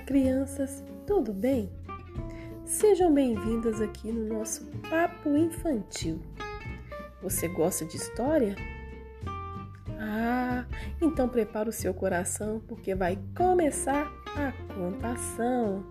crianças, tudo bem? Sejam bem-vindas aqui no nosso Papo Infantil. Você gosta de história? Ah, então prepara o seu coração porque vai começar a contação.